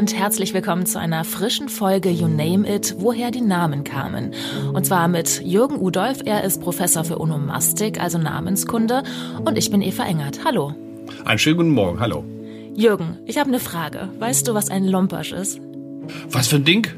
und herzlich willkommen zu einer frischen Folge You Name It, woher die Namen kamen. Und zwar mit Jürgen Udolf, er ist Professor für Onomastik, also Namenskunde, und ich bin Eva Engert. Hallo. Einen schönen guten Morgen, hallo. Jürgen, ich habe eine Frage. Weißt du, was ein Lompersch ist? Was für ein Ding?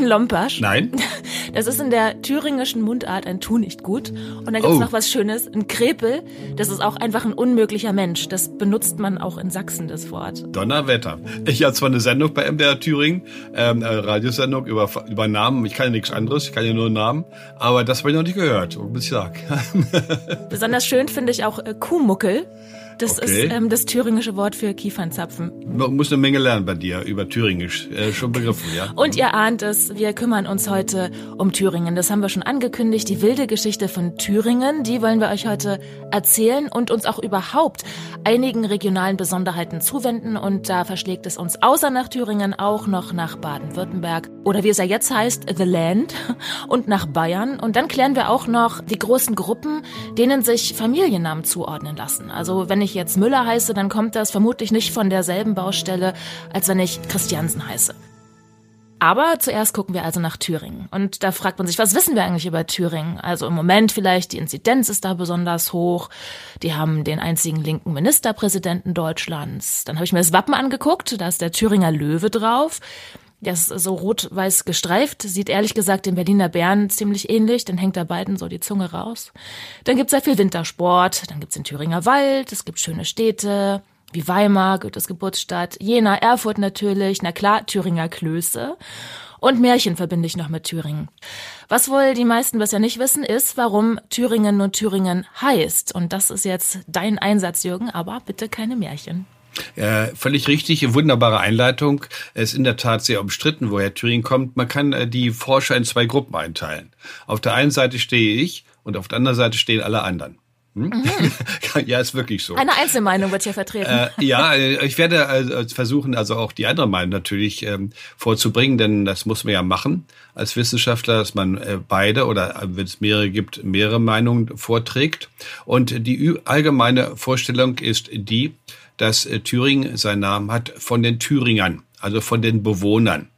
Lompersch? Nein. Das ist in der thüringischen Mundart ein Tu nicht gut. Und dann gibt's Oh. noch was Schönes, ein Krepel. Das ist auch einfach ein unmöglicher Mensch. Das benutzt man auch in Sachsen, das Wort. Donnerwetter. Ich habe zwar eine Sendung bei MDR Thüringen, ähm, eine Radiosendung über, über Namen. Ich kann ja nichts anderes, ich kann ja nur Namen. Aber das habe ich noch nicht gehört, muss ich sagen. Besonders schön finde ich auch äh, Kuhmuckel. Das Okay. ist ähm, das thüringische Wort für Kiefernzapfen. Man muss eine Menge lernen bei dir über Thüringisch. Äh, schon begriffen, ja? Und ihr ahnt es, wir kümmern uns heute um Thüringen. Das haben wir schon angekündigt. Die wilde Geschichte von Thüringen, die wollen wir euch heute erzählen und uns auch überhaupt einigen regionalen Besonderheiten zuwenden. Und da verschlägt es uns außer nach Thüringen auch noch nach Baden-Württemberg oder wie es ja jetzt heißt, The Land und nach Bayern. Und dann klären wir auch noch die großen Gruppen, denen sich Familiennamen zuordnen lassen. Also wenn ich jetzt Müller heiße, dann kommt das vermutlich nicht von derselben Baustelle, als wenn ich Christiansen heiße. Aber zuerst gucken wir also nach Thüringen. Und da fragt man sich, was wissen wir eigentlich über Thüringen? Also im Moment vielleicht, die Inzidenz ist da besonders hoch. Die haben den einzigen linken Ministerpräsidenten Deutschlands. Dann habe ich mir das Wappen angeguckt, da ist der Thüringer Löwe drauf. Der ist so rot-weiß gestreift, sieht ehrlich gesagt dem Berliner Bären ziemlich ähnlich, dann hängt da beiden so die Zunge raus. Dann gibt's sehr viel Wintersport, dann gibt's den Thüringer Wald, es gibt schöne Städte, wie Weimar, Goethes Geburtsstadt, Jena, Erfurt natürlich, na klar, Thüringer Klöße. Und Märchen verbinde ich noch mit Thüringen. Was wohl die meisten bisher nicht wissen, ist, warum Thüringen nur Thüringen heißt. Und das ist jetzt dein Einsatz, Jürgen, aber bitte keine Märchen. Äh, völlig richtig, wunderbare Einleitung. Es ist in der Tat sehr umstritten, woher Thüringen kommt. Man kann äh, die Forscher in zwei Gruppen einteilen. Auf der einen Seite stehe ich und auf der anderen Seite stehen alle anderen. Hm? ja, ist wirklich so. Eine Einzelmeinung wird hier vertreten. Äh, ja, äh, ich werde also versuchen, also auch die andere Meinung natürlich ähm, vorzubringen, denn das muss man ja machen als Wissenschaftler, dass man äh, beide oder äh, wenn es mehrere gibt, mehrere Meinungen vorträgt. Und die allgemeine Vorstellung ist die, dass äh, Thüringen seinen Namen hat von den Thüringern, also von den Bewohnern.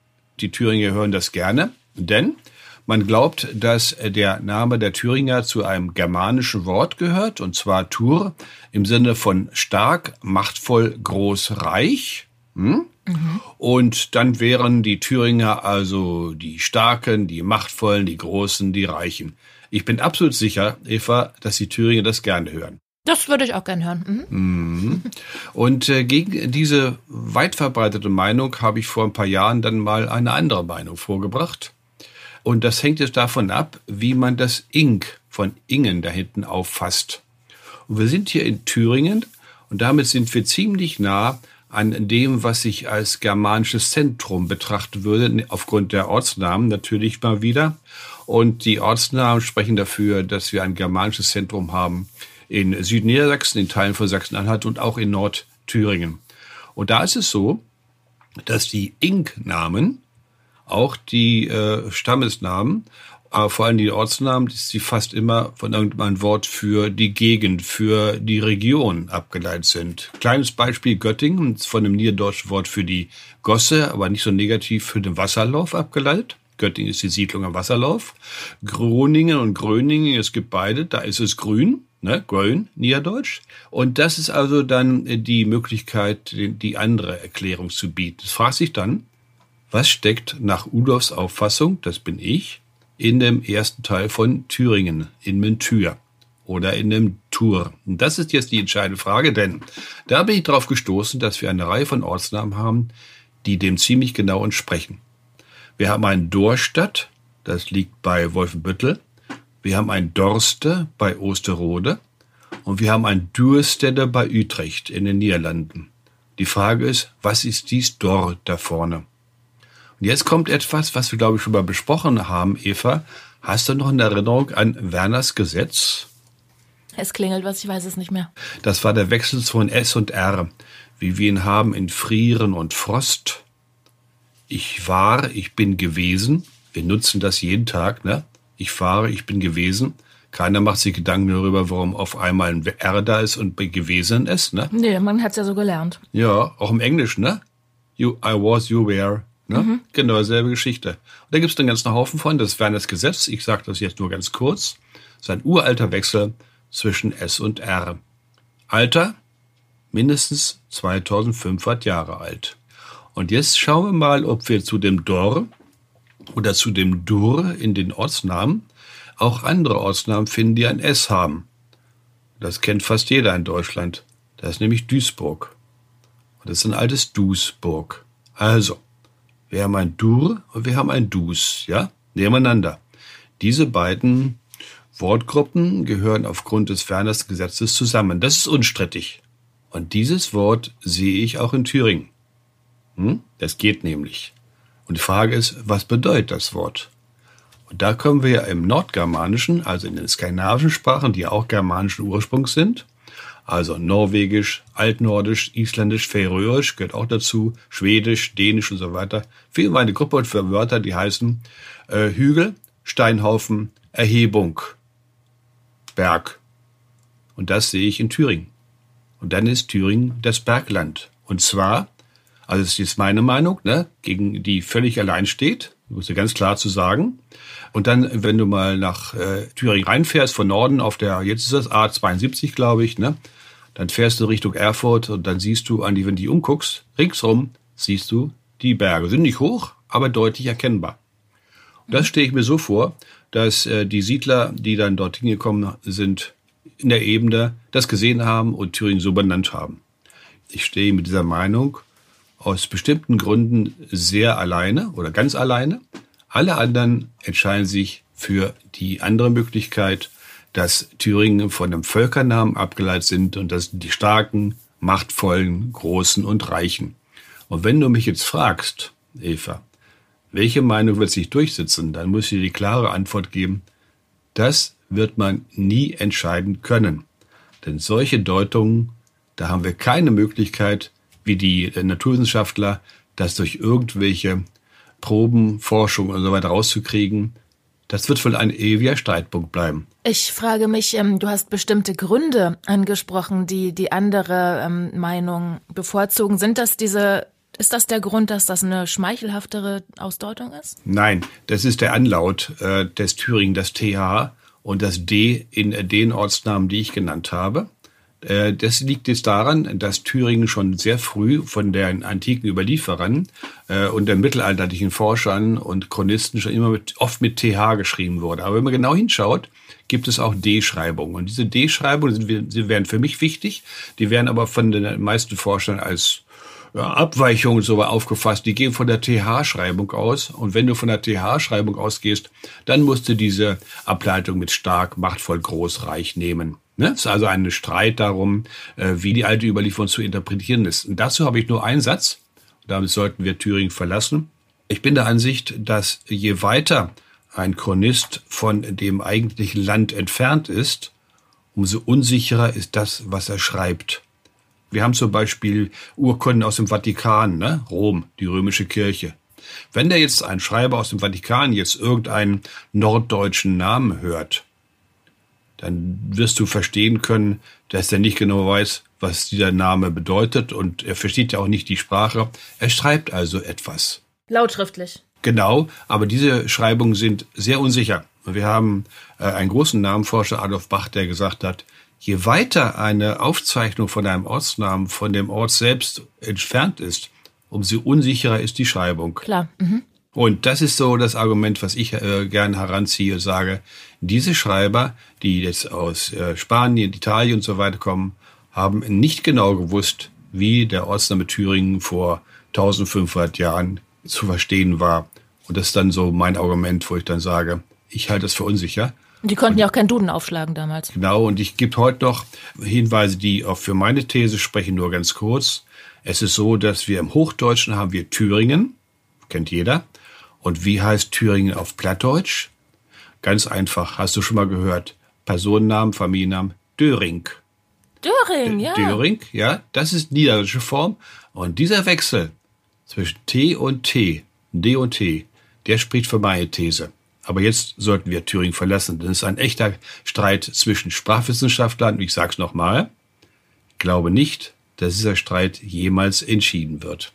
Die Thüringer hören das gerne, denn man glaubt, dass äh, der Name der Thüringer zu einem germanischen Wort gehört, und zwar Thur im Sinne von stark, machtvoll, groß, reich. Hm? Und dann wären die Thüringer also die Starken, die Machtvollen, die Großen, die Reichen. Ich bin absolut sicher, Eva, dass die Thüringer das gerne hören. Das würde ich auch gern hören. Mhm. Und äh, gegen diese weit verbreitete Meinung habe ich vor ein paar Jahren dann mal eine andere Meinung vorgebracht. Und das hängt jetzt davon ab, wie man das Ink von Ingen da hinten auffasst. Und wir sind hier in Thüringen und damit sind wir ziemlich nah an dem, was ich als germanisches Zentrum betrachten würde, aufgrund der Ortsnamen natürlich mal wieder. Und die Ortsnamen sprechen dafür, dass wir ein germanisches Zentrum haben in Südniedersachsen, in Teilen von Sachsen-Anhalt und auch in Nordthüringen. Und da ist es so, dass die Ink-Namen, auch die äh, Stammesnamen, aber vor allem die Ortsnamen, dass sie fast immer von irgendeinem Wort für die Gegend, für die Region abgeleitet sind. Kleines Beispiel Göttingen, von dem niederdeutschen Wort für die Gosse, aber nicht so negativ für den Wasserlauf abgeleitet. Göttingen ist die Siedlung am Wasserlauf. Groningen und Gröningen, es gibt beide, da ist es grün, ne, grün, niederdeutsch. Und das ist also dann äh, die Möglichkeit, die andere Erklärung zu bieten. Es fragt sich dann, was steckt nach Udolfs Auffassung, das bin ich, in dem ersten Teil von Thüringen, in Mentür oder in dem Tour? Und das ist jetzt die entscheidende Frage, denn da bin ich darauf gestoßen, dass wir eine Reihe von Ortsnamen haben, die dem ziemlich genau entsprechen. Wir haben ein Dorstadt, das liegt bei Wolfenbüttel. Wir haben ein Dorste bei Osterode. Und wir haben ein Dürstede bei Utrecht in den Niederlanden. Die Frage ist, was ist dies dort da vorne? Und jetzt kommt etwas, was wir, glaube ich, schon mal besprochen haben, Eva. Hast du noch eine Erinnerung an Werners Gesetz? Es klingelt was, ich weiß es nicht mehr. Das war der Wechsel von S und R, wie wir ihn haben in Frieren und Frost. Ich war, ich bin gewesen. Wir nutzen das jeden Tag, ne? Ich fahre, ich bin gewesen. Keiner macht sich Gedanken darüber, warum auf einmal ein R da ist und gewesen ist, ne? Nee, man hat's ja so gelernt. Ja, auch im Englischen, ne? you, I was, you were. Ne? Mhm. Genau, dieselbe Geschichte. Und da gibt es einen ganzen Haufen von. Das wäre das Gesetz. Ich sage das jetzt nur ganz kurz. Das ist ein uralter Wechsel zwischen S und R. Alter, mindestens 2500 Jahre alt. Und jetzt schauen wir mal, ob wir zu dem Dor oder zu dem Dur in den Ortsnamen auch andere Ortsnamen finden, die ein S haben. Das kennt fast jeder in Deutschland. Das ist nämlich Duisburg. Und das ist ein altes Duisburg. Also, wir haben ein Dur und wir haben ein Dus, ja, nebeneinander. Diese beiden Wortgruppen gehören aufgrund des Ferners Gesetzes zusammen. Das ist unstrittig. Und dieses Wort sehe ich auch in Thüringen. Hm? Das geht nämlich. Und die Frage ist, was bedeutet das Wort? Und da kommen wir ja im Nordgermanischen, also in den skandinavischen Sprachen, die auch germanischen Ursprungs sind, also Norwegisch, Altnordisch, Isländisch, Färöisch gehört auch dazu, Schwedisch, Dänisch und so weiter. Fehlen eine Gruppe für Wörter, die heißen äh, Hügel, Steinhaufen, Erhebung, Berg. Und das sehe ich in Thüringen. Und dann ist Thüringen das Bergland. Und zwar also das ist meine Meinung, ne, gegen die völlig allein steht, muss ich ganz klar zu sagen. Und dann, wenn du mal nach äh, Thüringen reinfährst, von Norden auf der, jetzt ist das A72, glaube ich, ne, dann fährst du Richtung Erfurt und dann siehst du, an die, wenn du die umguckst, ringsrum siehst du die Berge. Sind nicht hoch, aber deutlich erkennbar. Und das stehe ich mir so vor, dass äh, die Siedler, die dann dort hingekommen sind, in der Ebene das gesehen haben und Thüringen so benannt haben. Ich stehe mit dieser Meinung aus bestimmten Gründen sehr alleine oder ganz alleine. Alle anderen entscheiden sich für die andere Möglichkeit, dass Thüringen von einem Völkernamen abgeleitet sind und das sind die starken, machtvollen, großen und reichen. Und wenn du mich jetzt fragst, Eva, welche Meinung wird sich durchsetzen, dann muss ich dir die klare Antwort geben, das wird man nie entscheiden können. Denn solche Deutungen, da haben wir keine Möglichkeit, wie die äh, Naturwissenschaftler, das durch irgendwelche Proben, Forschung und so weiter rauszukriegen, das wird wohl ein ewiger Streitpunkt bleiben. Ich frage mich, ähm, du hast bestimmte Gründe angesprochen, die die andere ähm, Meinung bevorzugen. Sind das diese, ist das der Grund, dass das eine schmeichelhaftere Ausdeutung ist? Nein, das ist der Anlaut äh, des Thüringen, das TH und das D in äh, den Ortsnamen, die ich genannt habe. Äh, das liegt jetzt daran, dass Thüringen schon sehr früh von den antiken Überlieferern äh, und den mittelalterlichen Forschern und Chronisten schon immer mit, oft mit TH geschrieben wurde. Aber wenn man genau hinschaut, gibt es auch D-Schreibungen. Und diese D-Schreibungen sie wären für mich wichtig. Die werden aber von den meisten Forschern als ja, Abweichungen so aufgefasst. Die gehen von der TH-Schreibung aus. Und wenn du von der TH-Schreibung ausgehst, dann musst du diese Ableitung mit stark, machtvoll, groß, reich nehmen. Ne? Es ist also ein Streit darum, äh, wie die alte Überlieferung zu interpretieren ist. Und dazu habe ich nur einen Satz. Damit sollten wir Thüringen verlassen. Ich bin der Ansicht, dass je weiter ein Chronist von dem eigentlichen Land entfernt ist, umso unsicherer ist das, was er schreibt. Wir haben zum Beispiel Urkunden aus dem Vatikan, ne? Rom, die römische Kirche. Wenn der jetzt ein Schreiber aus dem Vatikan jetzt irgendeinen norddeutschen Namen hört, dann wirst du verstehen können, dass er nicht genau weiß, was dieser Name bedeutet und er versteht ja auch nicht die Sprache. Er schreibt also etwas. Lautschriftlich. Genau, aber diese Schreibungen sind sehr unsicher. Wir haben äh, einen großen Namenforscher, Adolf Bach, der gesagt hat, je weiter eine Aufzeichnung von einem Ortsnamen von dem Ort selbst entfernt ist, umso unsicherer ist die Schreibung. Klar. Mhm. Und das ist so das Argument, was ich äh, gerne heranziehe und sage, diese Schreiber, die jetzt aus äh, Spanien, Italien und so weiter kommen, haben nicht genau gewusst, wie der Ortsname Thüringen vor 1500 Jahren zu verstehen war. Und das ist dann so mein Argument, wo ich dann sage, ich halte es für unsicher. Und die konnten und, ja auch keinen Duden aufschlagen damals. Genau, und ich gebe heute noch Hinweise, die auch für meine These sprechen, nur ganz kurz. Es ist so, dass wir im Hochdeutschen haben wir Thüringen, kennt jeder. Und wie heißt Thüringen auf Plattdeutsch? Ganz einfach, hast du schon mal gehört. Personennamen, Familiennamen, Döring. Döring, ja. Döring, ja, das ist niederländische Form. Und dieser Wechsel zwischen T und T, D und T, der spricht für meine These. Aber jetzt sollten wir Thüringen verlassen, denn es ist ein echter Streit zwischen Sprachwissenschaftlern. Und ich sage es nochmal, glaube nicht, dass dieser Streit jemals entschieden wird.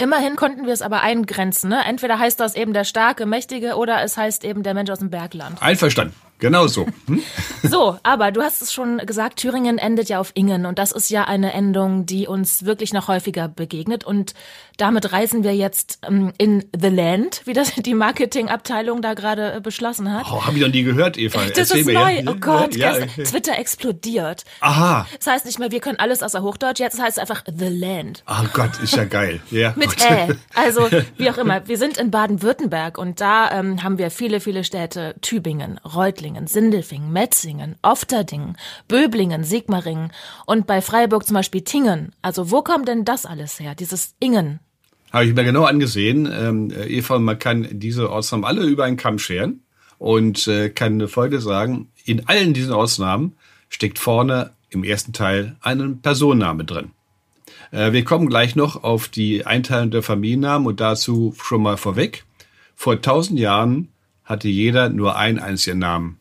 Immerhin konnten wir es aber eingrenzen. Ne? Entweder heißt das eben der starke, mächtige oder es heißt eben der Mensch aus dem Bergland. Einverstanden. Genau so. Hm? So, aber du hast es schon gesagt, Thüringen endet ja auf Ingen und das ist ja eine Endung, die uns wirklich noch häufiger begegnet und damit reisen wir jetzt ähm, in The Land, wie das die Marketingabteilung da gerade äh, beschlossen hat. Oh, habe ich noch nie gehört, Eva. Das Erzähl ist mir, neu. Ja? Oh Gott, ja, ja. Twitter explodiert. Aha. Das heißt nicht mehr, wir können alles außer Hochdeutsch, jetzt heißt es einfach The Land. Oh Gott, ist ja geil. Ja, Mit Ä. Also, wie auch immer. Wir sind in Baden-Württemberg und da ähm, haben wir viele, viele Städte. Tübingen, Reutlingen, Sindelfingen, Metzingen, Ofterdingen, Böblingen, Sigmaringen und bei Freiburg zum Beispiel Tingen. Also, wo kommt denn das alles her? Dieses Ingen. Habe ich mir genau angesehen. Ähm, Eva, man kann diese Ortsnamen alle über einen Kamm scheren und äh, kann Folge sagen, in allen diesen Ortsnamen steckt vorne im ersten Teil ein Personenname drin. Äh, wir kommen gleich noch auf die Einteilung der Familiennamen und dazu schon mal vorweg. Vor tausend Jahren hatte jeder nur einen einzigen Namen.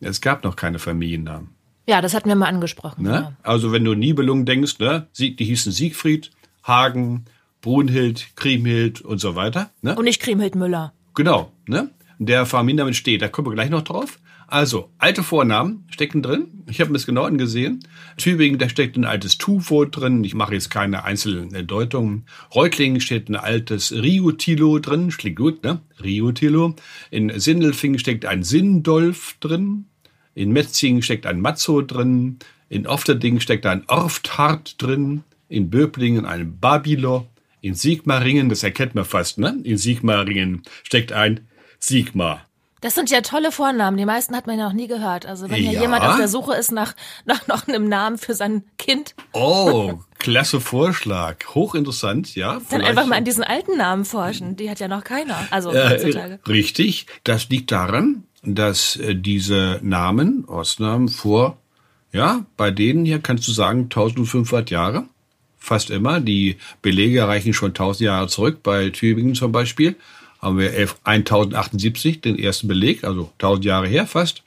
Es gab noch keine Familiennamen. Ja, das hatten wir mal angesprochen. Ne? Ja. Also wenn du Nibelungen denkst, ne? die hießen Siegfried, Hagen, Brunhild, Kriemhild und so weiter. Ne? Und nicht Kriemhild Müller. Genau, ne? Der Familienname steht, da kommen wir gleich noch drauf. Also, alte Vornamen stecken drin. Ich habe mir das genau angesehen. Tübingen, da steckt ein altes Tu-Wort drin. Ich mache jetzt keine einzelnen Deutungen. Reutlingen steht ein altes Riutilo drin. Klingt gut, ne? Riutilo. In Sindelfingen steckt ein Sindolf drin. In Metzingen steckt ein Matzo drin. In Ofterding steckt ein Orfthart drin. In Böblingen ein Babilo. In Sigmaringen, das erkennt man fast, ne? In Sigmaringen steckt ein Sigmar. Das sind ja tolle Vornamen. Die meisten hat man ja noch nie gehört. Also wenn ja. hier jemand auf der Suche ist nach, nach noch einem Namen für sein Kind. Oh, klasse Vorschlag. Hochinteressant, ja. Dann vielleicht. einfach mal an diesen alten Namen forschen. Die hat ja noch keiner. Also äh, heutzutage. Richtig. Das liegt daran, dass äh, diese Namen, Ortsnamen vor, ja, bei denen hier kannst du sagen 1500 Jahre fast immer. Die Belege reichen schon 1000 Jahre zurück. Bei Tübingen zum Beispiel haben wir 1078 den ersten Beleg, also 1000 Jahre her fast.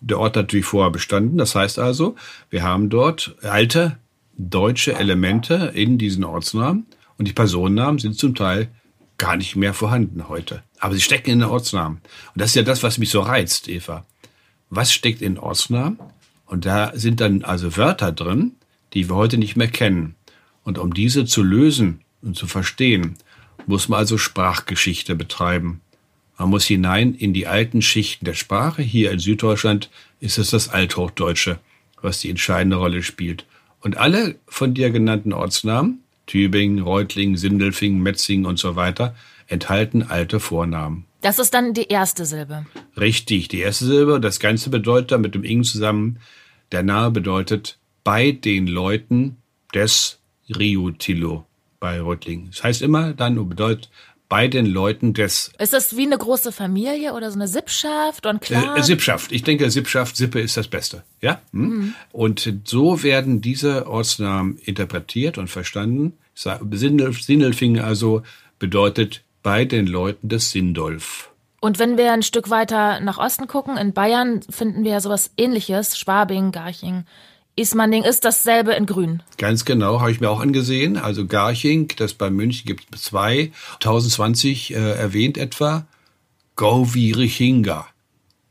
Der Ort hat natürlich vorher bestanden. Das heißt also, wir haben dort alte deutsche Elemente in diesen Ortsnamen und die Personennamen sind zum Teil gar nicht mehr vorhanden heute. Aber sie stecken in den Ortsnamen. Und das ist ja das, was mich so reizt, Eva. Was steckt in Ortsnamen? Und da sind dann also Wörter drin, die wir heute nicht mehr kennen. Und um diese zu lösen und zu verstehen, muss man also Sprachgeschichte betreiben. Man muss hinein in die alten Schichten der Sprache. Hier in Süddeutschland ist es das Althochdeutsche, was die entscheidende Rolle spielt. Und alle von dir genannten Ortsnamen, Tübingen, Reutlingen, Sindelfingen, Metzingen und so weiter, enthalten alte Vornamen. Das ist dann die erste Silbe. Richtig, die erste Silbe. Das Ganze bedeutet dann mit dem Ing zusammen, der Name bedeutet bei den Leuten des Riutilo bei Reutlingen. Das heißt immer dann und bedeutet bei den Leuten des. Ist das wie eine große Familie oder so eine Sippschaft und klar? Äh, Sippschaft. Ich denke, Sippschaft, Sippe ist das Beste. Ja? Hm? Mhm. Und so werden diese Ortsnamen interpretiert und verstanden. Sindelfingen also bedeutet bei den Leuten des Sindolf. Und wenn wir ein Stück weiter nach Osten gucken, in Bayern finden wir ja sowas ähnliches, Schwabing, Garching, Ismaning ist dasselbe in Grün. Ganz genau, habe ich mir auch angesehen. Also Garching, das bei München gibt es zwei, 1020 äh, erwähnt etwa. Go wie Richinga.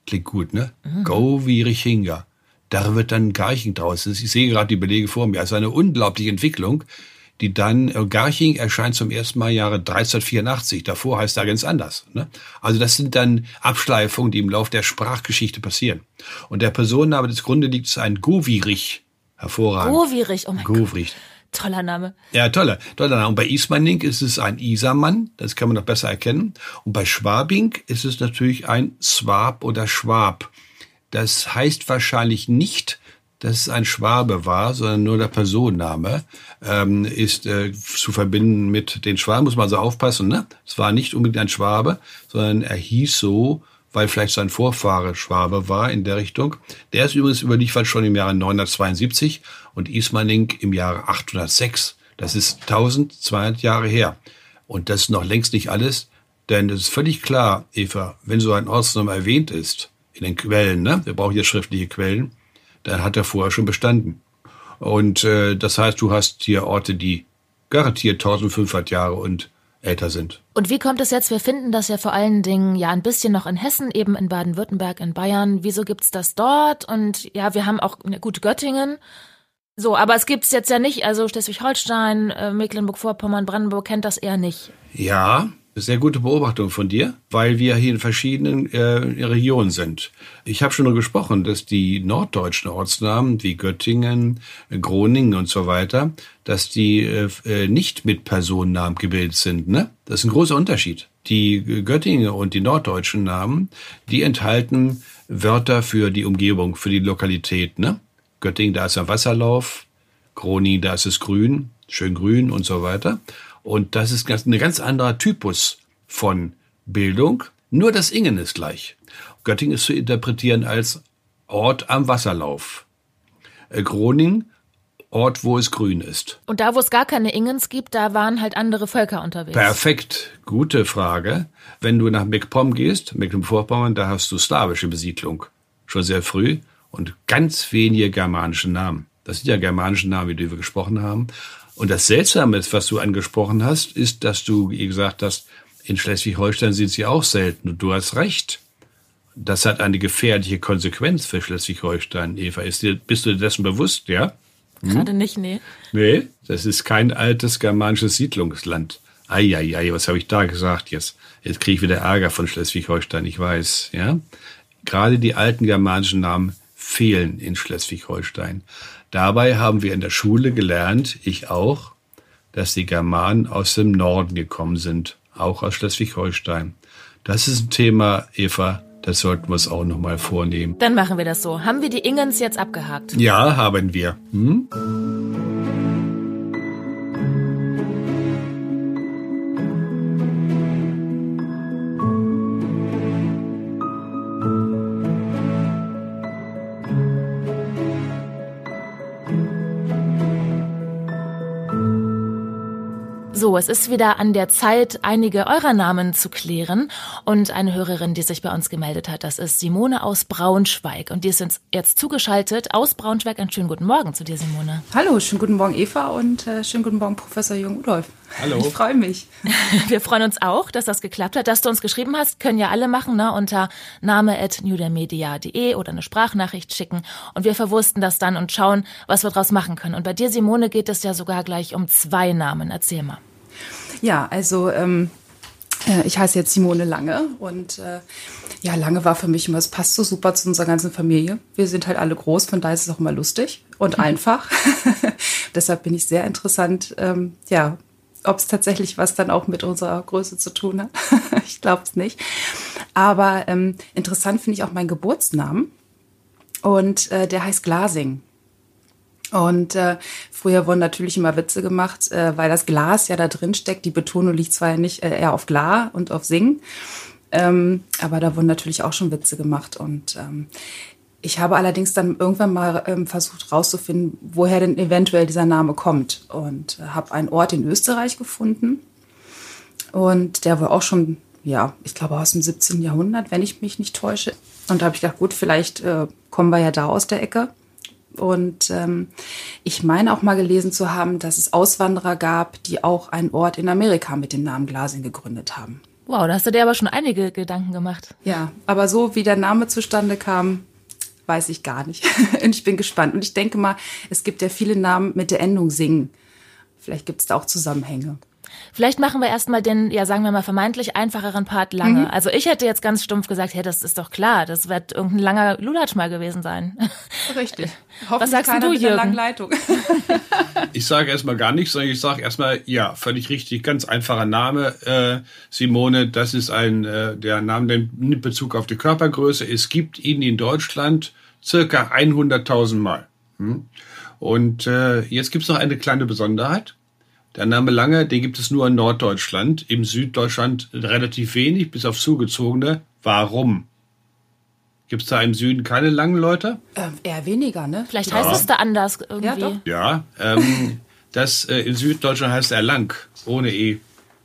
Klingt gut, ne? Mhm. Go wie Richinga. Da wird dann Garching draus. Ich sehe gerade die Belege vor mir. Also eine unglaubliche Entwicklung die dann, äh, Garching erscheint zum ersten Mal Jahre 1384, davor heißt er ganz anders. Ne? Also das sind dann Abschleifungen, die im Lauf der Sprachgeschichte passieren. Und der Personenname des Grunde liegt ist ein Govirich, hervorragend. Govirich, oh mein Govirich. Gott. Toller Name. Ja, toller, toller Name. Und bei Ismaning ist es ein Isermann, das kann man noch besser erkennen. Und bei Schwabing ist es natürlich ein Swab oder Schwab. Das heißt wahrscheinlich nicht, dass es ein Schwabe war, sondern nur der Personenname ähm, ist äh, zu verbinden mit den Schwaben. Muss man also aufpassen. Ne? Es war nicht unbedingt ein Schwabe, sondern er hieß so, weil vielleicht sein Vorfahre Schwabe war in der Richtung. Der ist übrigens überliefert schon im Jahre 972 und Ismaning im Jahre 806. Das ist 1200 Jahre her. Und das ist noch längst nicht alles, denn es ist völlig klar, Eva, wenn so ein Ortsname erwähnt ist, in den Quellen, ne? wir brauchen jetzt schriftliche Quellen, dann hat er vorher schon bestanden. Und äh, das heißt, du hast hier Orte, die garantiert 1500 Jahre und älter sind. Und wie kommt es jetzt? Wir finden das ja vor allen Dingen ja ein bisschen noch in Hessen, eben in Baden-Württemberg, in Bayern. Wieso gibt's das dort? Und ja, wir haben auch gute Göttingen. So, aber es gibt's jetzt ja nicht. Also Schleswig-Holstein, äh, Mecklenburg-Vorpommern, Brandenburg kennt das eher nicht. Ja, sehr gute Beobachtung von dir, weil wir hier in verschiedenen äh, Regionen sind. Ich habe schon nur gesprochen, dass die norddeutschen Ortsnamen wie Göttingen, Groningen und so weiter, dass die äh, äh, nicht mit Personennamen gebildet sind. Ne? Das ist ein großer Unterschied. Die Göttingen und die norddeutschen Namen, die enthalten Wörter für die Umgebung, für die Lokalität. Ne? Göttingen, da ist ein Wasserlauf, Groningen, da ist es grün, schön grün und so weiter. Und das ist ein ganz anderer Typus von Bildung. Nur das Ingen ist gleich. Göttingen ist zu interpretieren als Ort am Wasserlauf. Äh, Groningen, Ort, wo es grün ist. Und da, wo es gar keine Ingens gibt, da waren halt andere Völker unterwegs. Perfekt, gute Frage. Wenn du nach MacPom gehst, Mecklenburg-Vorpommern, da hast du slawische Besiedlung. Schon sehr früh und ganz wenige germanische Namen. Das sind ja germanische Namen, über die wir gesprochen haben. Und das Seltsame, was du angesprochen hast, ist, dass du gesagt hast, in Schleswig-Holstein sind sie auch selten. Und du hast recht. Das hat eine gefährliche Konsequenz für Schleswig-Holstein, Eva. Dir, bist du dir dessen bewusst, ja? Hm? Gerade nicht, nee. Nee, das ist kein altes germanisches Siedlungsland. Eieiei, was habe ich da gesagt jetzt? Jetzt kriege ich wieder Ärger von Schleswig-Holstein, ich weiß, ja? Gerade die alten germanischen Namen fehlen in Schleswig-Holstein. Dabei haben wir in der Schule gelernt, ich auch, dass die Germanen aus dem Norden gekommen sind, auch aus Schleswig-Holstein. Das ist ein Thema, Eva, das sollten wir uns auch nochmal vornehmen. Dann machen wir das so. Haben wir die Ingens jetzt abgehakt? Ja, haben wir. Hm? Es ist wieder an der Zeit, einige eurer Namen zu klären. Und eine Hörerin, die sich bei uns gemeldet hat, das ist Simone aus Braunschweig. Und die ist uns jetzt zugeschaltet aus Braunschweig. Einen schönen guten Morgen zu dir, Simone. Hallo, schönen guten Morgen, Eva, und äh, schönen guten Morgen, Professor Jürgen Udolf. Hallo. Ich freue mich. Wir freuen uns auch, dass das geklappt hat. Dass du uns geschrieben hast, können ja alle machen, ne, unter name.newdermedia.de oder eine Sprachnachricht schicken. Und wir verwursten das dann und schauen, was wir draus machen können. Und bei dir, Simone, geht es ja sogar gleich um zwei Namen. Erzähl mal. Ja, also ähm, äh, ich heiße jetzt Simone Lange und äh, ja, Lange war für mich immer, es passt so super zu unserer ganzen Familie. Wir sind halt alle groß, von daher ist es auch immer lustig und mhm. einfach. Deshalb bin ich sehr interessant, ähm, ja, ob es tatsächlich was dann auch mit unserer Größe zu tun hat. ich glaube es nicht. Aber ähm, interessant finde ich auch meinen Geburtsnamen. Und äh, der heißt Glasing. Und äh, früher wurden natürlich immer Witze gemacht, äh, weil das Glas ja da drin steckt. Die Betonung liegt zwar nicht äh, eher auf Glas und auf Sing, ähm, aber da wurden natürlich auch schon Witze gemacht. Und ähm, ich habe allerdings dann irgendwann mal ähm, versucht herauszufinden, woher denn eventuell dieser Name kommt. Und äh, habe einen Ort in Österreich gefunden. Und der war auch schon, ja, ich glaube aus dem 17. Jahrhundert, wenn ich mich nicht täusche. Und da habe ich gedacht, gut, vielleicht äh, kommen wir ja da aus der Ecke. Und ähm, ich meine auch mal gelesen zu haben, dass es Auswanderer gab, die auch einen Ort in Amerika mit dem Namen Glasing gegründet haben. Wow, da hast du dir aber schon einige Gedanken gemacht. Ja, aber so wie der Name zustande kam, weiß ich gar nicht. und ich bin gespannt. Und ich denke mal, es gibt ja viele Namen mit der Endung Singen. Vielleicht gibt es da auch Zusammenhänge. Vielleicht machen wir erstmal den, ja, sagen wir mal, vermeintlich einfacheren Part lange. Mhm. Also ich hätte jetzt ganz stumpf gesagt, hey, das ist doch klar, das wird irgendein langer Lulatsch mal gewesen sein. Richtig. Was sagst du, Jürgen? Leitung. ich sage erstmal gar nichts, sondern ich sage erstmal, ja, völlig richtig, ganz einfacher Name, äh, Simone, das ist ein, äh, der Name, der nimmt Bezug auf die Körpergröße. Es gibt ihn in Deutschland circa 100.000 Mal. Hm? Und äh, jetzt gibt's noch eine kleine Besonderheit. Der Name Lange, den gibt es nur in Norddeutschland, im Süddeutschland relativ wenig, bis auf zugezogene. Warum? Gibt es da im Süden keine langen Leute? Ähm, eher weniger, ne? Vielleicht ja. heißt es da anders irgendwie. Ja, doch. ja ähm, das äh, in Süddeutschland heißt er lang, ohne E.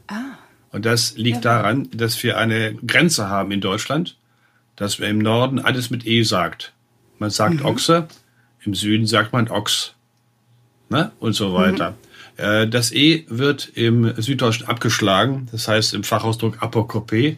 Ah. Und das liegt ja. daran, dass wir eine Grenze haben in Deutschland, dass man im Norden alles mit E sagt. Man sagt mhm. Ochse, im Süden sagt man Ochs. Ne? Und so weiter. Mhm. Äh, das E wird im Süddeutschen abgeschlagen, das heißt im Fachausdruck Apokopé.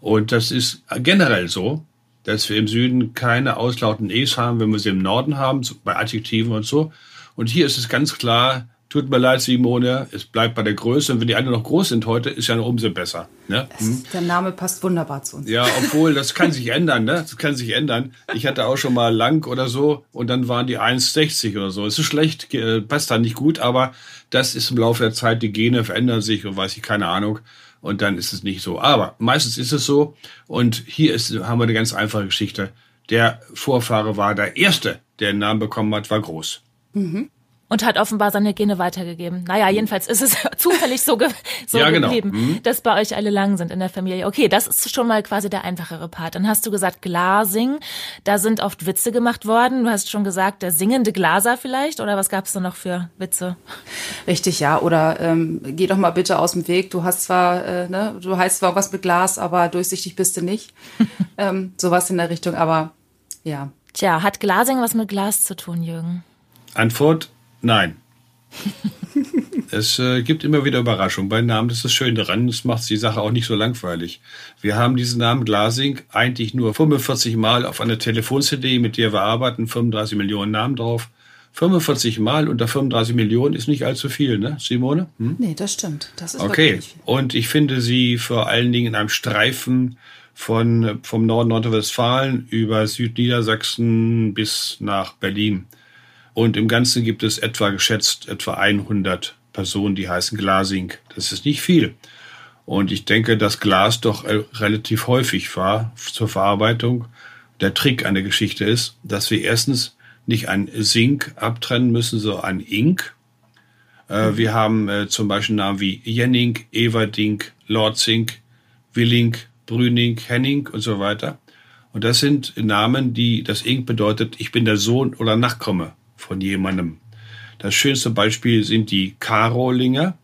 Und das ist generell so, dass wir im Süden keine auslautenden E's haben, wenn wir sie im Norden haben, bei Adjektiven und so. Und hier ist es ganz klar, tut mir leid, Simone, es bleibt bei der Größe. Und wenn die anderen noch groß sind heute, ist ja noch umso besser. Ne? Hm? Der Name passt wunderbar zu uns. Ja, obwohl, das kann sich ändern, ne? Das kann sich ändern. Ich hatte auch schon mal lang oder so und dann waren die 1,60 oder so. Es ist schlecht, äh, passt da nicht gut, aber das ist im Laufe der Zeit, die Gene verändern sich und weiß ich, keine Ahnung und dann ist es nicht so. Aber meistens ist es so und hier ist, haben wir eine ganz einfache Geschichte. Der Vorfahre war der Erste, der den Namen bekommen hat, war groß. Mhm und hat offenbar seine Gene weitergegeben. Naja, jedenfalls ist es zufällig so, ge so ja, genau. geblieben, mhm. dass bei euch alle lang sind in der Familie. Okay, das ist schon mal quasi der einfachere Part. Dann hast du gesagt Glasing, da sind oft Witze gemacht worden. Du hast schon gesagt, der singende Glaser vielleicht oder was gab es da noch für Witze? Richtig, ja. Oder ähm, geh doch mal bitte aus dem Weg. Du hast zwar, äh, ne, du heißt zwar was mit Glas, aber durchsichtig bist du nicht. ähm, sowas in der Richtung, aber ja. Tja, hat Glasing was mit Glas zu tun, Jürgen? Antwort Nein. es äh, gibt immer wieder Überraschungen bei Namen. Das ist das Schöne daran. Das macht die Sache auch nicht so langweilig. Wir haben diesen Namen Glasing eigentlich nur 45 Mal auf einer Telefon-CD, mit der wir arbeiten, 35 Millionen Namen drauf. 45 Mal unter 35 Millionen ist nicht allzu viel, ne, Simone? Hm? Nee, das stimmt. Das ist okay. Und ich finde sie vor allen Dingen in einem Streifen von, vom Norden Nordrhein-Westfalen über Südniedersachsen bis nach Berlin und im Ganzen gibt es etwa geschätzt etwa 100 Personen, die heißen Glasing. Das ist nicht viel. Und ich denke, dass Glas doch relativ häufig war zur Verarbeitung. Der Trick an der Geschichte ist, dass wir erstens nicht ein Sink abtrennen müssen, sondern ein Ink. Äh, mhm. Wir haben äh, zum Beispiel Namen wie Jenning, Everding, Lordzink, Willing, Brüning, Henning und so weiter. Und das sind Namen, die das Ink bedeutet, ich bin der Sohn oder Nachkomme von jemandem. Das schönste Beispiel sind die Karolinger.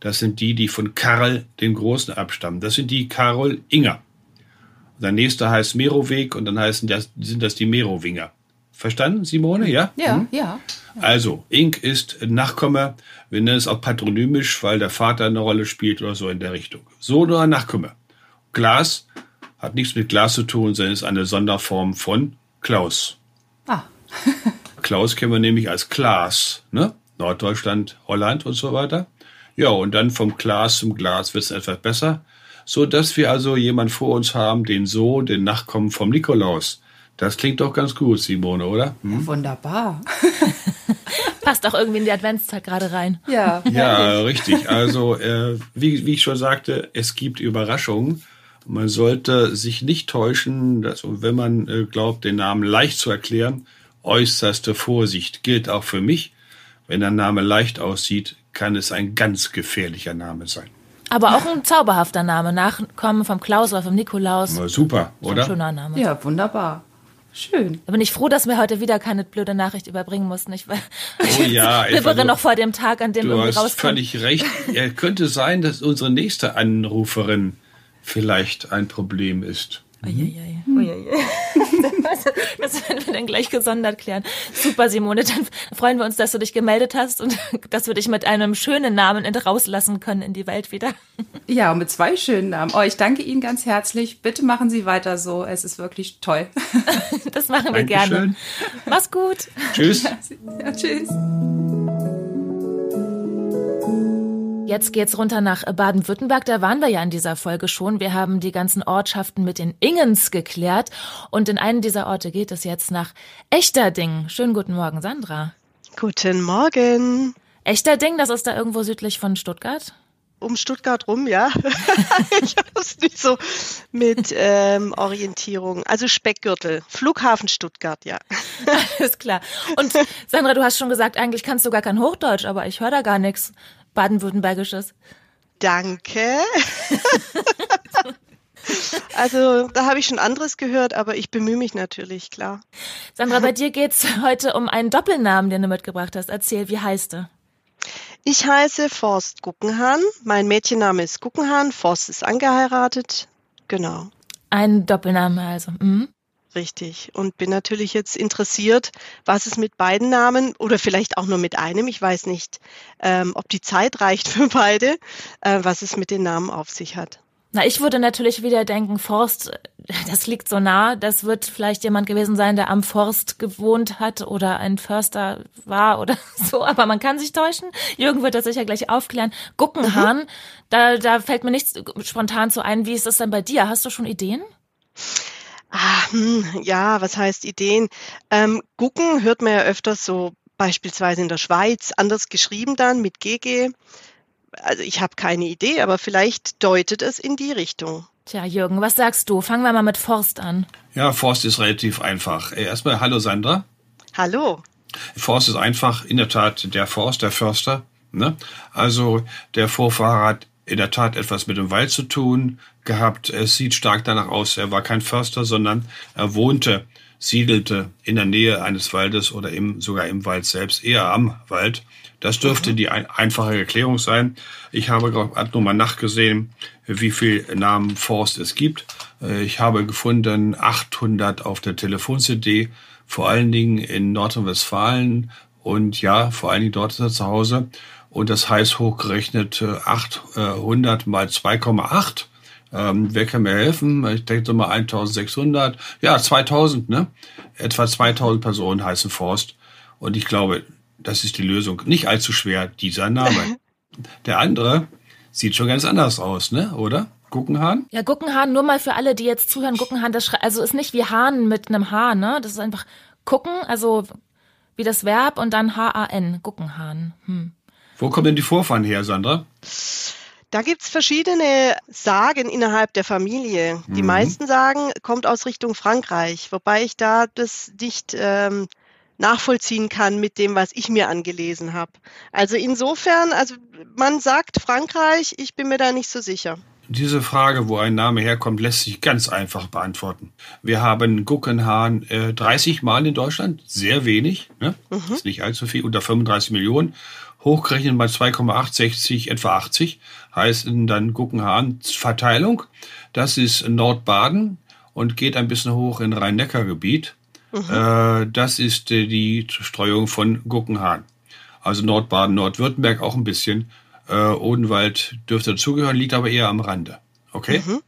Das sind die, die von Karl den Großen abstammen. Das sind die Karolinger. Der nächste heißt Meroweg und dann heißen das, sind das die Merowinger. Verstanden, Simone? Ja? Ja, mhm. ja. Also, Ink ist Nachkomme. Wir nennen es auch patronymisch, weil der Vater eine Rolle spielt oder so in der Richtung. So oder Nachkomme. Glas hat nichts mit Glas zu tun, sondern ist eine Sonderform von Klaus. Ah. Klaus kennen wir nämlich als Klaas, ne? Norddeutschland, Holland und so weiter. Ja, und dann vom Glas zum Glas wird es etwas besser, so dass wir also jemand vor uns haben, den Sohn, den Nachkommen vom Nikolaus. Das klingt doch ganz gut, Simone, oder? Hm? Wunderbar. Passt auch irgendwie in die Adventszeit gerade rein. Ja, ja richtig. Also, äh, wie, wie ich schon sagte, es gibt Überraschungen. Man sollte sich nicht täuschen, dass, wenn man äh, glaubt, den Namen leicht zu erklären, äußerste Vorsicht gilt auch für mich. Wenn ein Name leicht aussieht, kann es ein ganz gefährlicher Name sein. Aber auch ein zauberhafter Name. Nachkommen vom Klaus oder vom Nikolaus. Na, super, oder? Ein schöner Name. Ja, wunderbar. Schön. Da bin ich froh, dass wir heute wieder keine blöde Nachricht überbringen mussten. Ich oh ja, bibbere noch vor dem Tag, an dem du irgendwie hast völlig recht. Ja, könnte sein, dass unsere nächste Anruferin vielleicht ein Problem ist. Uiuiui. Uiuiui. Das werden wir dann gleich gesondert klären. Super, Simone. Dann freuen wir uns, dass du dich gemeldet hast und dass wir dich mit einem schönen Namen rauslassen können in die Welt wieder. Ja, mit zwei schönen Namen. Oh, ich danke Ihnen ganz herzlich. Bitte machen Sie weiter so. Es ist wirklich toll. Das machen wir Dankeschön. gerne. Mach's gut. Tschüss. Ja, tschüss. Jetzt geht's runter nach Baden-Württemberg. Da waren wir ja in dieser Folge schon. Wir haben die ganzen Ortschaften mit den Ingens geklärt. Und in einen dieser Orte geht es jetzt nach Echterding. Schönen guten Morgen, Sandra. Guten Morgen. Echterding, das ist da irgendwo südlich von Stuttgart? um Stuttgart rum, ja. ich habe es nicht so mit ähm, Orientierung. Also Speckgürtel, Flughafen Stuttgart, ja. Alles klar. Und Sandra, du hast schon gesagt, eigentlich kannst du gar kein Hochdeutsch, aber ich höre da gar nichts baden-württembergisches. Danke. Also da habe ich schon anderes gehört, aber ich bemühe mich natürlich, klar. Sandra, bei dir geht es heute um einen Doppelnamen, den du mitgebracht hast. Erzähl, wie heißt du? Ich heiße Forst Guckenhahn. Mein Mädchenname ist Guckenhahn. Forst ist angeheiratet. Genau. Ein Doppelname also. Mhm. Richtig. Und bin natürlich jetzt interessiert, was es mit beiden Namen oder vielleicht auch nur mit einem, ich weiß nicht, ähm, ob die Zeit reicht für beide, äh, was es mit den Namen auf sich hat. Na, ich würde natürlich wieder denken, Forst, das liegt so nah, das wird vielleicht jemand gewesen sein, der am Forst gewohnt hat oder ein Förster war oder so, aber man kann sich täuschen. Jürgen wird das sicher gleich aufklären. Guckenhahn, mhm. da, da fällt mir nichts spontan so ein. Wie ist das denn bei dir? Hast du schon Ideen? Ah, hm, ja, was heißt Ideen? Ähm, Gucken hört man ja öfters so beispielsweise in der Schweiz, anders geschrieben dann mit GG. Also ich habe keine Idee, aber vielleicht deutet es in die Richtung. Tja, Jürgen, was sagst du? Fangen wir mal mit Forst an. Ja, Forst ist relativ einfach. Äh, erstmal hallo Sandra. Hallo. Forst ist einfach in der Tat der Forst, der Förster. Ne? Also der Vorfahrer hat in der Tat etwas mit dem Wald zu tun gehabt. Es sieht stark danach aus. Er war kein Förster, sondern er wohnte, siedelte in der Nähe eines Waldes oder im, sogar im Wald selbst, eher am Wald. Das dürfte mhm. die ein, einfache Erklärung sein. Ich habe gerade nur mal nachgesehen, wie viel Namen Forst es gibt. Äh, ich habe gefunden 800 auf der Telefon-CD, vor allen Dingen in Nordrhein-Westfalen und ja, vor allen Dingen dort ist er zu Hause. Und das heißt hochgerechnet 800 mal 2,8. Ähm, wer kann mir helfen? Ich denke so mal 1600. Ja, 2000, ne? Etwa 2000 Personen heißen Forst. Und ich glaube, das ist die Lösung. Nicht allzu schwer, dieser Name. Der andere sieht schon ganz anders aus, ne? Oder? Guckenhahn? Ja, Guckenhahn, nur mal für alle, die jetzt zuhören, Guckenhahn, das also ist nicht wie Hahn mit einem H, ne? Das ist einfach gucken, also wie das Verb und dann H-A-N, Guckenhahn. Hm. Wo kommen denn die Vorfahren her, Sandra? Da gibt's verschiedene Sagen innerhalb der Familie. Die mhm. meisten sagen, kommt aus Richtung Frankreich, wobei ich da das nicht ähm, nachvollziehen kann mit dem, was ich mir angelesen habe. Also insofern, also man sagt Frankreich, ich bin mir da nicht so sicher. Diese Frage, wo ein Name herkommt, lässt sich ganz einfach beantworten. Wir haben Guckenhahn äh, 30 Mal in Deutschland, sehr wenig, ne? Mhm. ist nicht allzu viel, unter 35 Millionen hochgerechnet bei 2,860 etwa 80, heißt dann Guckenhahn Verteilung. Das ist Nordbaden und geht ein bisschen hoch in Rhein-Neckar-Gebiet. Mhm. Äh, das ist äh, die Streuung von Guckenhahn. Also Nordbaden, Nordwürttemberg auch ein bisschen. Äh, Odenwald dürfte dazugehören, liegt aber eher am Rande. Okay? Mhm.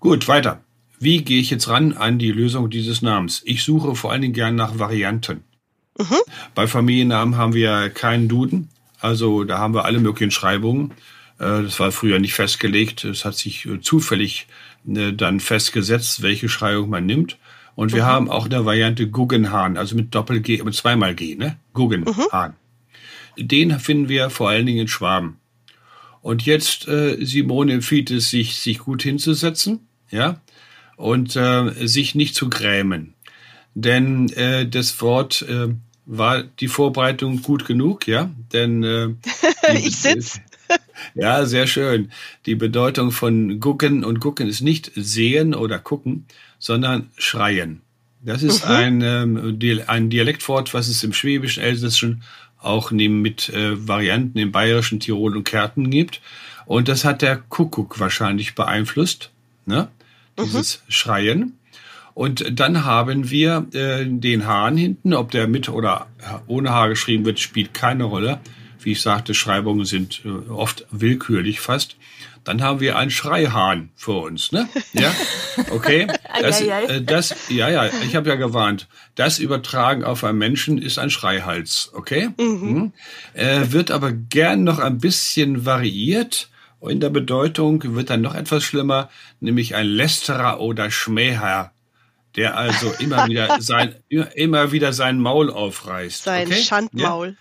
Gut, weiter. Wie gehe ich jetzt ran an die Lösung dieses Namens? Ich suche vor allen Dingen gern nach Varianten. Mhm. Bei Familiennamen haben wir keinen Duden. Also da haben wir alle möglichen Schreibungen. Äh, das war früher nicht festgelegt. Es hat sich äh, zufällig äh, dann festgesetzt, welche Schreibung man nimmt. Und wir mhm. haben auch eine Variante Guggenhahn, also mit Doppel-G, mit zweimal G, ne? Guggenhahn. Mhm. Den finden wir vor allen Dingen in Schwaben. Und jetzt, äh, Simone empfiehlt es sich, sich gut hinzusetzen, ja, und äh, sich nicht zu grämen. Denn äh, das Wort äh, war die Vorbereitung gut genug, ja? Denn äh, ich sitz. Ja, sehr schön. Die Bedeutung von gucken und gucken ist nicht sehen oder gucken, sondern schreien. Das ist mhm. ein, ähm, ein Dialektwort, was es im Schwäbischen, Elsässischen auch neben mit äh, Varianten im Bayerischen, Tirol und Kärnten gibt. Und das hat der Kuckuck wahrscheinlich beeinflusst, ne? Mhm. Dieses mhm. Schreien. Und dann haben wir äh, den Hahn hinten, ob der mit oder ohne Haar geschrieben wird, spielt keine Rolle. Wie ich sagte, Schreibungen sind äh, oft willkürlich fast. Dann haben wir einen Schreihahn vor uns, ne? Ja, okay. Das, äh, das ja, ja, ich habe ja gewarnt. Das Übertragen auf einen Menschen ist ein Schreihals, okay? Mhm. Mhm. Wird aber gern noch ein bisschen variiert. In der Bedeutung wird dann noch etwas schlimmer, nämlich ein Lästerer oder Schmäher der also immer wieder sein, immer wieder sein Maul aufreißt. Sein okay? Schandmaul.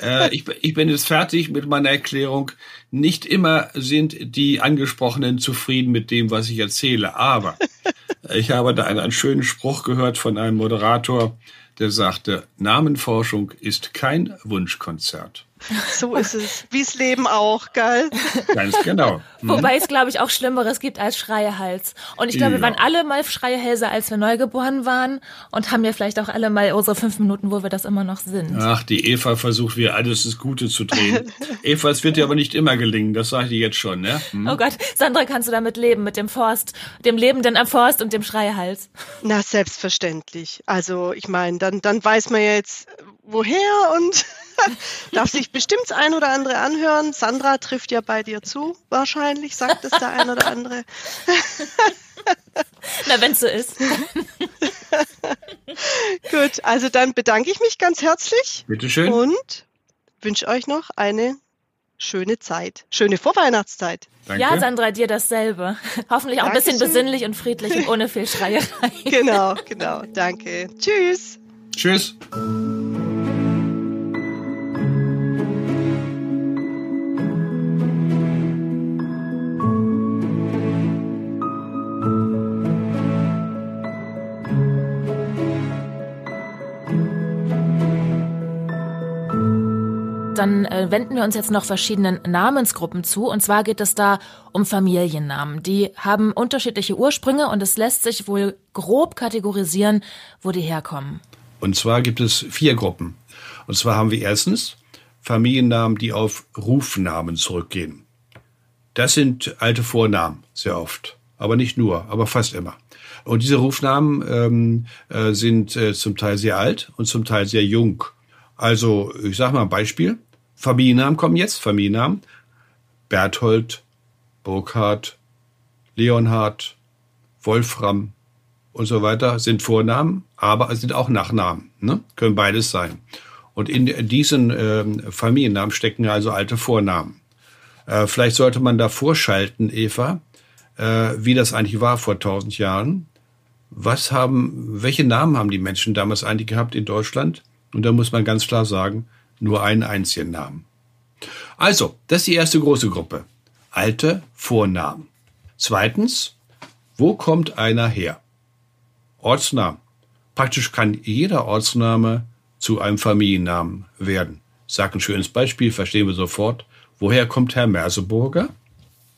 Ja? Äh, ich, ich bin jetzt fertig mit meiner Erklärung. Nicht immer sind die Angesprochenen zufrieden mit dem, was ich erzähle, aber ich habe da einen, einen schönen Spruch gehört von einem Moderator, der sagte, Namenforschung ist kein Wunschkonzert. So ist es. Wie's Leben auch, gell? Ganz genau. Mhm. Wobei es, glaube ich, auch Schlimmeres gibt als Schreiehals. Und ich glaube, ja. wir waren alle mal Schreiehälse, als wir neugeboren waren und haben ja vielleicht auch alle mal unsere fünf Minuten, wo wir das immer noch sind. Ach, die Eva versucht wieder alles das Gute zu drehen. Eva, es wird dir aber nicht immer gelingen, das sage ich dir jetzt schon, ne? Hm? Oh Gott, Sandra, kannst du damit leben, mit dem Forst, dem Lebenden am Forst und dem Schreiehals? Na, selbstverständlich. Also, ich meine, dann, dann weiß man jetzt, woher und darf sich bestimmt ein oder andere anhören. Sandra trifft ja bei dir zu, wahrscheinlich, sagt es der ein oder andere. Na, wenn es so ist. Gut, also dann bedanke ich mich ganz herzlich. Bitteschön. Und wünsche euch noch eine schöne Zeit. Schöne Vorweihnachtszeit. Danke. Ja, Sandra, dir dasselbe. Hoffentlich auch Dankeschön. ein bisschen besinnlich und friedlich und ohne viel Schreierei. Genau, genau. Danke. Tschüss. Tschüss. Dann äh, wenden wir uns jetzt noch verschiedenen Namensgruppen zu. Und zwar geht es da um Familiennamen. Die haben unterschiedliche Ursprünge und es lässt sich wohl grob kategorisieren, wo die herkommen. Und zwar gibt es vier Gruppen. Und zwar haben wir erstens Familiennamen, die auf Rufnamen zurückgehen. Das sind alte Vornamen, sehr oft. Aber nicht nur, aber fast immer. Und diese Rufnamen ähm, äh, sind äh, zum Teil sehr alt und zum Teil sehr jung. Also, ich sage mal ein Beispiel. Familiennamen kommen jetzt, Familiennamen. Berthold, Burkhard, Leonhard, Wolfram und so weiter sind Vornamen, aber es sind auch Nachnamen. Ne? Können beides sein. Und in diesen äh, Familiennamen stecken also alte Vornamen. Äh, vielleicht sollte man da vorschalten, Eva, äh, wie das eigentlich war vor tausend Jahren. Was haben, welche Namen haben die Menschen damals eigentlich gehabt in Deutschland? Und da muss man ganz klar sagen, nur einen einzigen Namen. Also, das ist die erste große Gruppe. Alte Vornamen. Zweitens, wo kommt einer her? Ortsnamen. Praktisch kann jeder Ortsname zu einem Familiennamen werden. Sag ein schönes Beispiel, verstehen wir sofort. Woher kommt Herr Merseburger?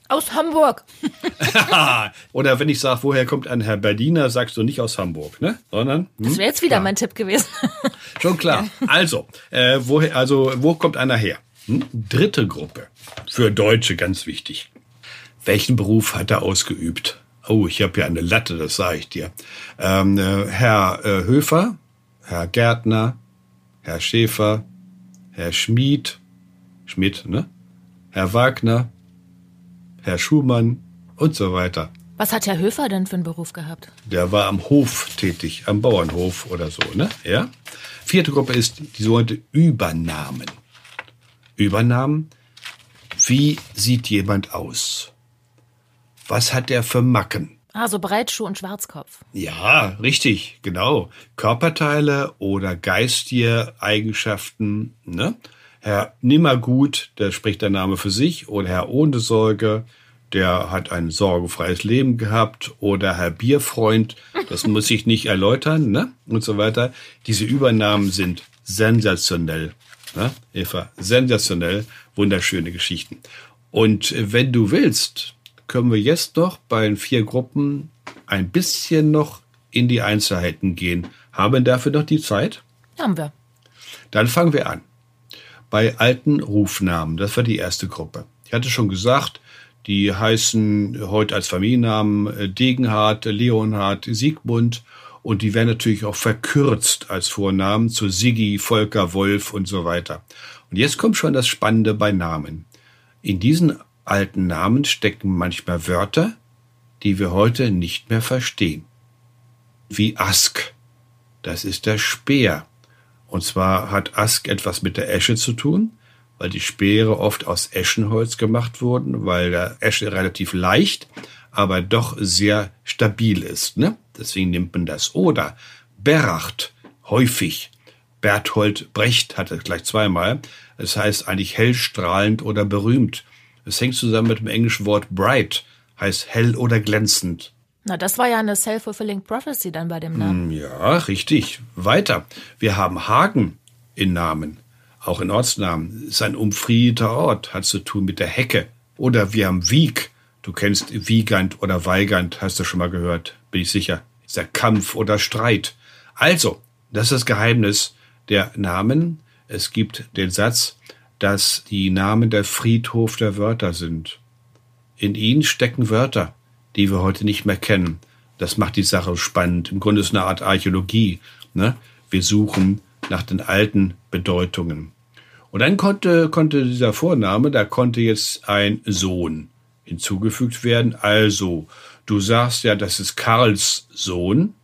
Aus Hamburg. Oder wenn ich sage, woher kommt ein Herr Berliner, sagst du nicht aus Hamburg, ne? Sondern. Hm? Das wäre jetzt wieder klar. mein Tipp gewesen. Schon klar. Also, äh, woher, also, wo kommt einer her? Hm? Dritte Gruppe. Für Deutsche ganz wichtig. Welchen Beruf hat er ausgeübt? Oh, ich habe ja eine Latte, das sage ich dir. Ähm, äh, Herr äh, Höfer, Herr Gärtner, Herr Schäfer, Herr Schmied, Schmidt, ne? Herr Wagner, Herr Schumann und so weiter. Was hat Herr Höfer denn für einen Beruf gehabt? Der war am Hof tätig, am Bauernhof oder so, ne? Ja. Vierte Gruppe ist die sogenannte Übernahmen. Übernahmen. Wie sieht jemand aus? Was hat der für Macken? Ah, so Breitschuh und Schwarzkopf. Ja, richtig, genau. Körperteile oder geistige Eigenschaften, ne? Herr Nimmergut, der spricht der Name für sich, oder Herr Ohne Sorge, der hat ein sorgenfreies Leben gehabt, oder Herr Bierfreund, das muss ich nicht erläutern, ne? Und so weiter. Diese Übernahmen sind sensationell. Ne? Eva, sensationell, wunderschöne Geschichten. Und wenn du willst, können wir jetzt noch bei den vier Gruppen ein bisschen noch in die Einzelheiten gehen. Haben wir dafür noch die Zeit? Haben wir. Dann fangen wir an bei alten Rufnamen. Das war die erste Gruppe. Ich hatte schon gesagt, die heißen heute als Familiennamen äh, Degenhardt, Leonhard, Siegmund und die werden natürlich auch verkürzt als Vornamen zu Siggi, Volker, Wolf und so weiter. Und jetzt kommt schon das Spannende bei Namen. In diesen alten Namen stecken manchmal Wörter, die wir heute nicht mehr verstehen. Wie Ask. Das ist der Speer. Und zwar hat Ask etwas mit der Esche zu tun, weil die Speere oft aus Eschenholz gemacht wurden, weil der Esche relativ leicht, aber doch sehr stabil ist. Ne? Deswegen nimmt man das. Oder Beracht, häufig. Berthold Brecht hatte gleich zweimal. Es das heißt eigentlich hellstrahlend oder berühmt. Es hängt zusammen mit dem englischen Wort bright, heißt hell oder glänzend. Na, das war ja eine self-fulfilling prophecy dann bei dem Namen. Hm, ja, richtig. Weiter. Wir haben Hagen in Namen. auch in Ortsnamen. Ist ein umfriedeter Ort, hat zu tun mit der Hecke. Oder wir haben Wieg. Du kennst Wiegand oder Weigand, hast du schon mal gehört, bin ich sicher. Ist der Kampf oder Streit. Also, das ist das Geheimnis der Namen. Es gibt den Satz, dass die Namen der Friedhof der Wörter sind. In ihnen stecken Wörter, die wir heute nicht mehr kennen. Das macht die Sache spannend. Im Grunde ist es eine Art Archäologie. Ne? Wir suchen nach den alten Bedeutungen. Und dann konnte, konnte dieser Vorname, da konnte jetzt ein Sohn hinzugefügt werden. Also, du sagst ja, das ist Karls Sohn.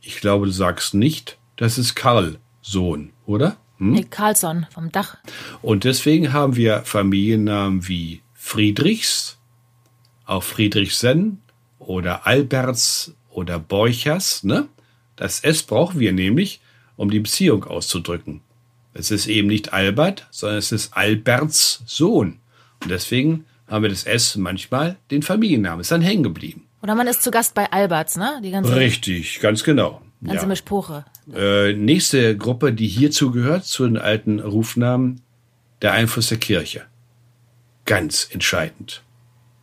Ich glaube, du sagst nicht, das ist Karl Sohn, oder? Hm? Nee, Karlsson vom Dach. Und deswegen haben wir Familiennamen wie Friedrichs, auch Friedrichsen oder Alberts oder Borchers. Ne? Das S brauchen wir nämlich, um die Beziehung auszudrücken. Es ist eben nicht Albert, sondern es ist Alberts Sohn. Und deswegen haben wir das S manchmal den Familiennamen. Ist dann hängen geblieben. Oder man ist zu Gast bei Alberts, ne? Die ganze, Richtig, ganz genau. Ganze ja. Mischpoche. Äh, nächste Gruppe, die hierzu gehört, zu den alten Rufnamen, der Einfluss der Kirche. Ganz entscheidend.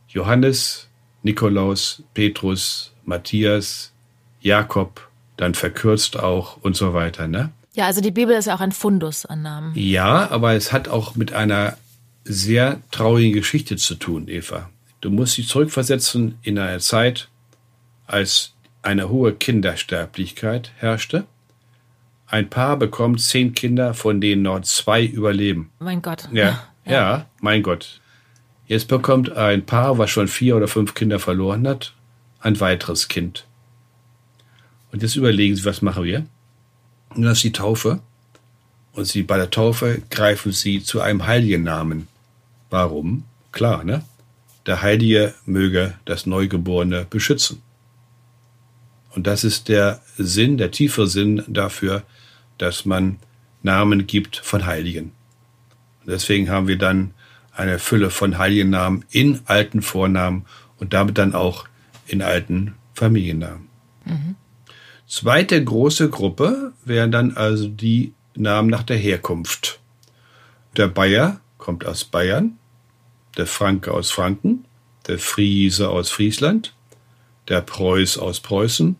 Johannes, Nikolaus, Petrus, Matthias, Jakob, dann verkürzt auch und so weiter, ne? Ja, also die Bibel ist ja auch ein Fundus an Namen. Ja, aber es hat auch mit einer sehr traurigen Geschichte zu tun, Eva. Du musst dich zurückversetzen in eine Zeit, als eine hohe Kindersterblichkeit herrschte. Ein Paar bekommt zehn Kinder, von denen nur zwei überleben. Mein Gott. Ja, ja, ja, mein Gott. Jetzt bekommt ein Paar, was schon vier oder fünf Kinder verloren hat, ein weiteres Kind. Und jetzt überlegen sie, was machen wir? Und das ist die Taufe. Und sie bei der Taufe greifen sie zu einem heiligen Namen. Warum? Klar, ne? Der Heilige möge das Neugeborene beschützen. Und das ist der Sinn, der tiefe Sinn dafür, dass man Namen gibt von Heiligen. Und deswegen haben wir dann eine Fülle von heiligen Namen in alten Vornamen und damit dann auch in alten Familiennamen. Mhm. Zweite große Gruppe wären dann also die Namen nach der Herkunft. Der Bayer kommt aus Bayern, der Franke aus Franken, der Friese aus Friesland, der Preuß aus Preußen,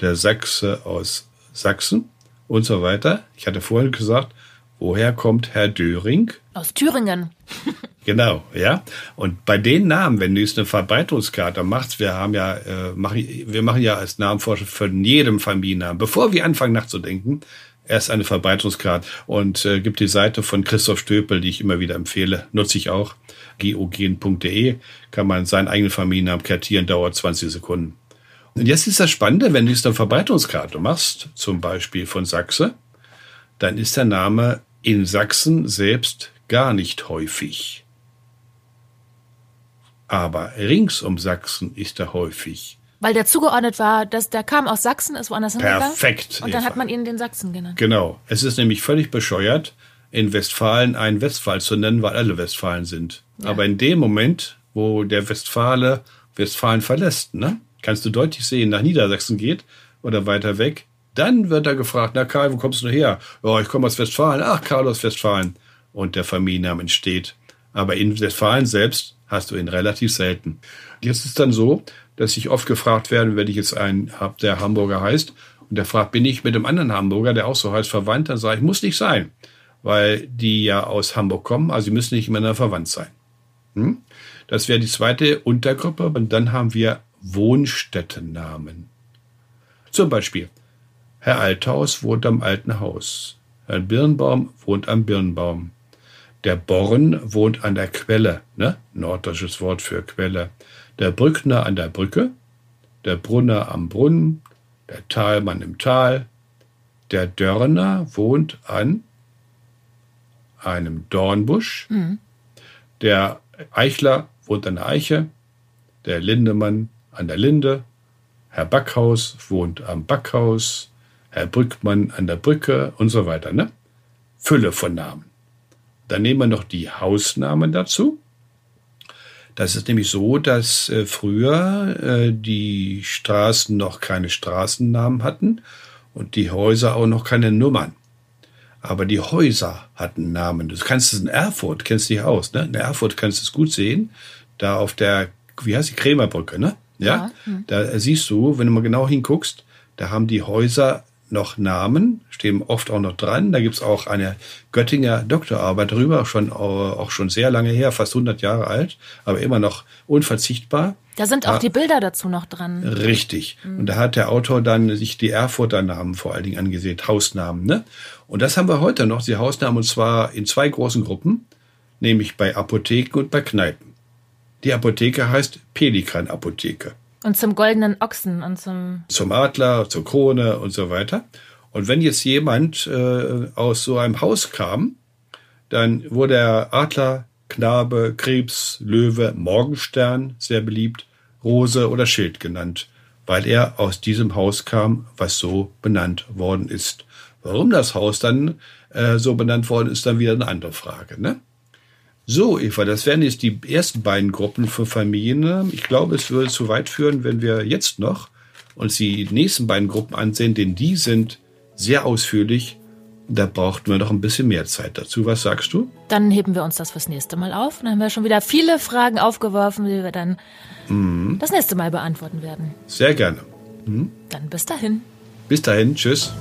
der Sachse aus Sachsen und so weiter. Ich hatte vorhin gesagt, woher kommt Herr Döring? Aus Thüringen. Genau, ja. Und bei den Namen, wenn du jetzt eine Verbreitungskarte machst, wir haben ja, äh, machen, wir machen ja als Namenforscher von jedem Familiennamen, bevor wir anfangen nachzudenken, erst eine Verbreitungskarte und äh, gibt die Seite von Christoph Stöpel, die ich immer wieder empfehle, nutze ich auch, geogen.de, kann man seinen eigenen Familiennamen kartieren, dauert 20 Sekunden. Und jetzt ist das Spannende, wenn du jetzt eine Verbreitungskarte machst, zum Beispiel von Sachse, dann ist der Name in Sachsen selbst gar nicht häufig. Aber rings um Sachsen ist er häufig. Weil der zugeordnet war, dass der kam aus Sachsen, ist woanders hingegangen. Perfekt. Und dann Eva. hat man ihn den Sachsen genannt. Genau. Es ist nämlich völlig bescheuert, in Westfalen einen Westphal zu nennen, weil alle Westfalen sind. Ja. Aber in dem Moment, wo der Westfale Westfalen verlässt, ne, kannst du deutlich sehen, nach Niedersachsen geht oder weiter weg, dann wird er gefragt, na Karl, wo kommst du her? Oh, ich komme aus Westfalen. Ach, Karl aus Westfalen. Und der Familienname entsteht. Aber in Westfalen selbst hast du ihn relativ selten. Jetzt ist dann so, dass ich oft gefragt werde, wenn ich jetzt einen habe, der Hamburger heißt, und der fragt, bin ich mit dem anderen Hamburger, der auch so heißt, verwandt? Dann sage ich, muss nicht sein, weil die ja aus Hamburg kommen, also sie müssen nicht miteinander verwandt sein. Hm? Das wäre die zweite Untergruppe. Und dann haben wir Wohnstättennamen. Zum Beispiel, Herr Althaus wohnt am alten Haus. Herr Birnbaum wohnt am Birnbaum. Der Born wohnt an der Quelle, ne? Norddeutsches Wort für Quelle. Der Brückner an der Brücke, der Brunner am Brunnen, der Talmann im Tal. Der Dörner wohnt an einem Dornbusch. Mhm. Der Eichler wohnt an der Eiche. Der Lindemann an der Linde. Herr Backhaus wohnt am Backhaus. Herr Brückmann an der Brücke und so weiter. Ne? Fülle von Namen. Dann nehmen wir noch die Hausnamen dazu. Das ist nämlich so, dass äh, früher äh, die Straßen noch keine Straßennamen hatten und die Häuser auch noch keine Nummern. Aber die Häuser hatten Namen. Du kannst es in Erfurt, kennst dich aus, ne? In Erfurt kannst du es gut sehen. Da auf der, wie heißt die, Krämerbrücke, ne? Ja. Ja, hm. Da siehst du, wenn du mal genau hinguckst, da haben die Häuser noch Namen, stehen oft auch noch dran. Da gibt's auch eine Göttinger Doktorarbeit drüber, schon, äh, auch schon sehr lange her, fast 100 Jahre alt, aber immer noch unverzichtbar. Da sind auch Ah. die Bilder dazu noch dran. Richtig. Und da hat der Autor dann sich die Erfurter Namen vor allen Dingen angesehen, Hausnamen. Ne? Und das haben wir heute noch, die Hausnamen, und zwar in zwei großen Gruppen, nämlich bei Apotheken und bei Kneipen. Die Apotheke heißt Pelikan-Apotheke. Und zum goldenen Ochsen und zum. Zum Adler, zur Krone und so weiter. Und wenn jetzt jemand äh, aus so einem Haus kam, dann wurde er Adler, Knabe, Krebs, Löwe, Morgenstern, sehr beliebt, Rose oder Schild genannt, weil er aus diesem Haus kam, was so benannt worden ist. Warum das Haus dann äh, so benannt worden ist, dann wieder eine andere Frage. Ne? So, Eva, das wären jetzt die ersten beiden Gruppen für Familiennamen. Ich glaube, es würde zu weit führen, wenn wir jetzt noch uns die nächsten beiden Gruppen ansehen, denn die sind sehr ausführlich. Da brauchten wir noch ein bisschen mehr Zeit dazu. Was sagst du? Dann heben wir uns das fürs nächste Mal auf. Dann haben wir schon wieder viele Fragen aufgeworfen, die wir dann das nächste Mal beantworten werden. Sehr gerne. Dann bis dahin. Bis dahin, tschüss.